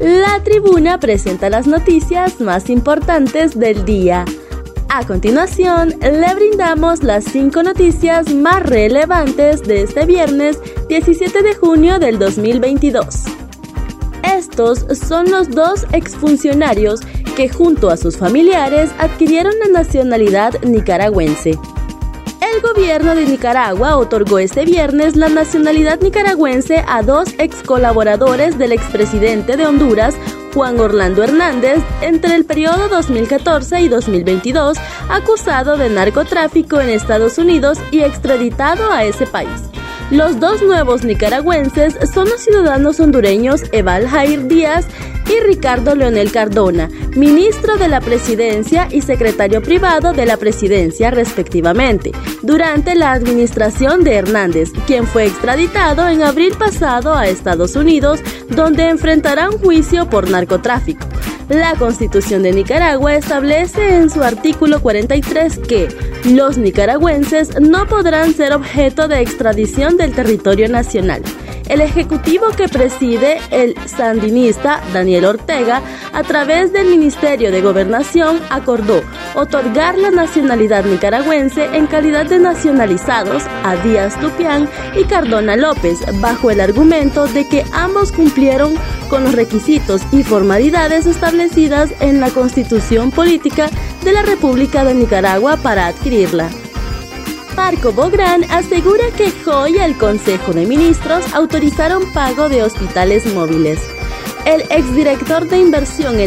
La tribuna presenta las noticias más importantes del día. A continuación, le brindamos las cinco noticias más relevantes de este viernes 17 de junio del 2022. Estos son los dos exfuncionarios que junto a sus familiares adquirieron la nacionalidad nicaragüense. El gobierno de Nicaragua otorgó este viernes la nacionalidad nicaragüense a dos ex colaboradores del expresidente de Honduras, Juan Orlando Hernández, entre el periodo 2014 y 2022, acusado de narcotráfico en Estados Unidos y extraditado a ese país. Los dos nuevos nicaragüenses son los ciudadanos hondureños Eval Jair Díaz y Ricardo Leonel Cardona, ministro de la Presidencia y secretario privado de la Presidencia respectivamente, durante la administración de Hernández, quien fue extraditado en abril pasado a Estados Unidos, donde enfrentará un juicio por narcotráfico. La Constitución de Nicaragua establece en su artículo 43 que los nicaragüenses no podrán ser objeto de extradición del territorio nacional. El ejecutivo que preside el sandinista Daniel Ortega, a través del Ministerio de Gobernación, acordó otorgar la nacionalidad nicaragüense en calidad de nacionalizados a Díaz Lupián y Cardona López, bajo el argumento de que ambos cumplieron con los requisitos y formalidades establecidas en la Constitución Política de la República de Nicaragua para adquirirla. Marco Bográn asegura que hoy el Consejo de Ministros autorizaron pago de hospitales móviles. El exdirector de Inversión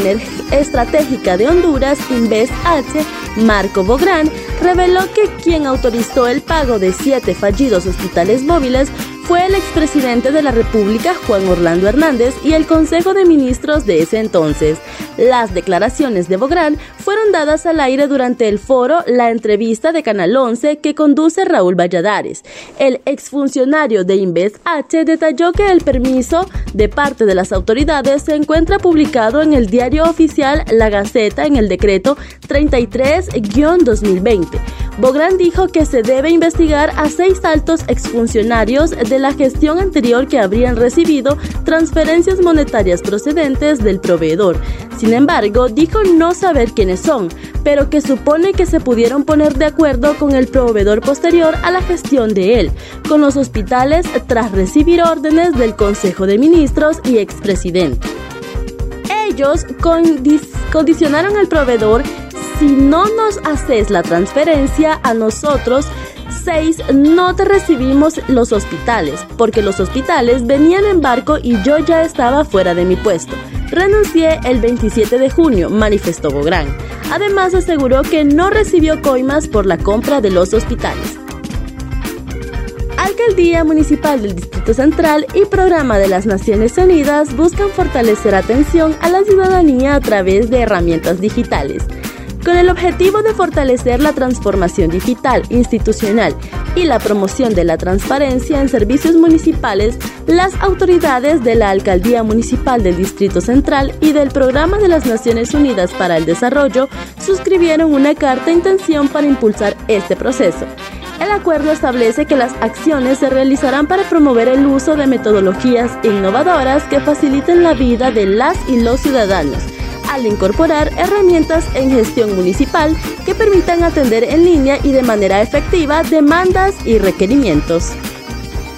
Estratégica de Honduras, Inves H, Marco Bográn, reveló que quien autorizó el pago de siete fallidos hospitales móviles fue el expresidente de la República, Juan Orlando Hernández, y el Consejo de Ministros de ese entonces. Las declaraciones de Bográn fueron dadas al aire durante el foro La entrevista de Canal 11 que conduce Raúl Valladares. El exfuncionario de Inves H detalló que el permiso de parte de las autoridades se encuentra publicado en el diario oficial La Gaceta en el decreto 33-2020. Bográn dijo que se debe investigar a seis altos exfuncionarios de la gestión anterior que habrían recibido transferencias monetarias procedentes del proveedor. Sin embargo, dijo no saber quiénes son, pero que supone que se pudieron poner de acuerdo con el proveedor posterior a la gestión de él, con los hospitales tras recibir órdenes del Consejo de Ministros y expresidente. Ellos condicionaron al proveedor si no nos haces la transferencia a nosotros, 6. No te recibimos los hospitales, porque los hospitales venían en barco y yo ya estaba fuera de mi puesto. Renuncié el 27 de junio, manifestó Bográn. Además aseguró que no recibió coimas por la compra de los hospitales. Alcaldía Municipal del Distrito Central y Programa de las Naciones Unidas buscan fortalecer atención a la ciudadanía a través de herramientas digitales con el objetivo de fortalecer la transformación digital institucional y la promoción de la transparencia en servicios municipales, las autoridades de la Alcaldía Municipal del Distrito Central y del Programa de las Naciones Unidas para el Desarrollo suscribieron una carta de intención para impulsar este proceso. El acuerdo establece que las acciones se realizarán para promover el uso de metodologías innovadoras que faciliten la vida de las y los ciudadanos al incorporar herramientas en gestión municipal que permitan atender en línea y de manera efectiva demandas y requerimientos.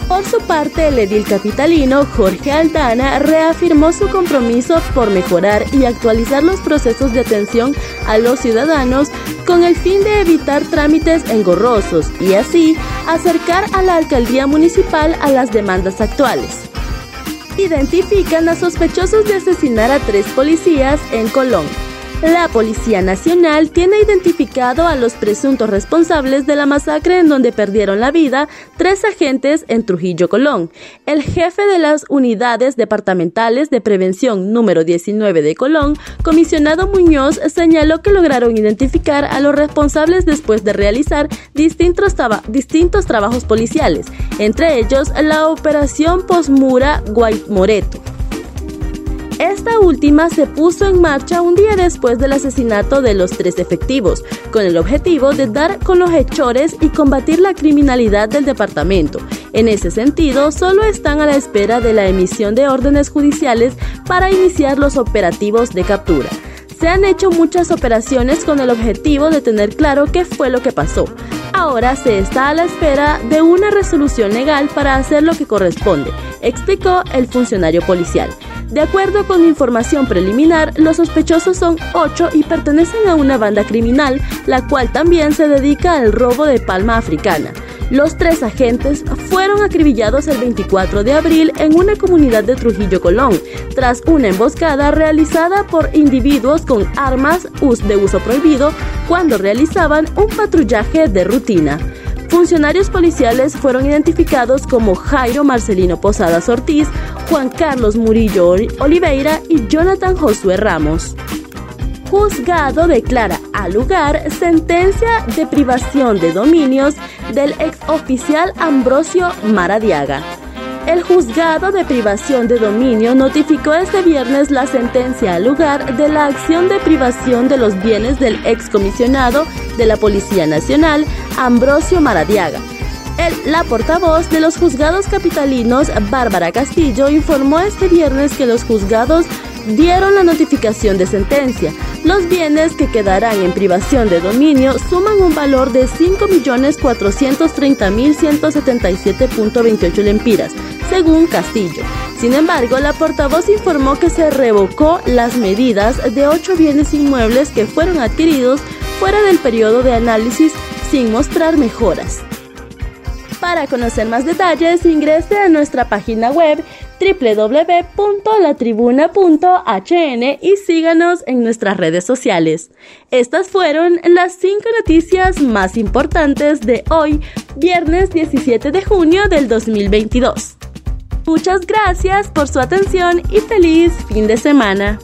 Por su parte, el edil capitalino Jorge Aldana reafirmó su compromiso por mejorar y actualizar los procesos de atención a los ciudadanos con el fin de evitar trámites engorrosos y así acercar a la alcaldía municipal a las demandas actuales identifican a sospechosos de asesinar a tres policías en Colón. La Policía Nacional tiene identificado a los presuntos responsables de la masacre en donde perdieron la vida tres agentes en Trujillo, Colón. El jefe de las unidades departamentales de prevención número 19 de Colón, comisionado Muñoz, señaló que lograron identificar a los responsables después de realizar distintos, trabajos policiales, entre ellos la operación Posmura Guaymoreto. Esta última se puso en marcha un día después del asesinato de los tres efectivos, con el objetivo de dar con los hechores y combatir la criminalidad del departamento. En ese sentido, solo están a la espera de la emisión de órdenes judiciales para iniciar los operativos de captura. Se han hecho muchas operaciones con el objetivo de tener claro qué fue lo que pasó. Ahora se está a la espera de una resolución legal para hacer lo que corresponde, explicó el funcionario policial. De acuerdo con información preliminar, los sospechosos son ocho y pertenecen a una banda criminal, la cual también se dedica al robo de palma africana. Los tres agentes fueron acribillados el 24 de abril en una comunidad de Trujillo Colón, tras una emboscada realizada por individuos con armas de uso prohibido cuando realizaban un patrullaje de rutina. Funcionarios policiales fueron identificados como Jairo Marcelino Posadas Ortiz, Juan Carlos Murillo Oliveira y Jonathan Josué Ramos. Juzgado declara al lugar sentencia de privación de dominios del exoficial Ambrosio Maradiaga. El juzgado de privación de dominio notificó este viernes la sentencia al lugar de la acción de privación de los bienes del excomisionado de la Policía Nacional, Ambrosio Maradiaga. El, la portavoz de los juzgados capitalinos, Bárbara Castillo, informó este viernes que los juzgados dieron la notificación de sentencia. Los bienes que quedarán en privación de dominio suman un valor de 5.430.177.28 lempiras, según Castillo. Sin embargo, la portavoz informó que se revocó las medidas de ocho bienes inmuebles que fueron adquiridos fuera del periodo de análisis sin mostrar mejoras. Para conocer más detalles, ingrese a nuestra página web www.latribuna.hn y síganos en nuestras redes sociales. Estas fueron las cinco noticias más importantes de hoy, viernes 17 de junio del 2022. Muchas gracias por su atención y feliz fin de semana.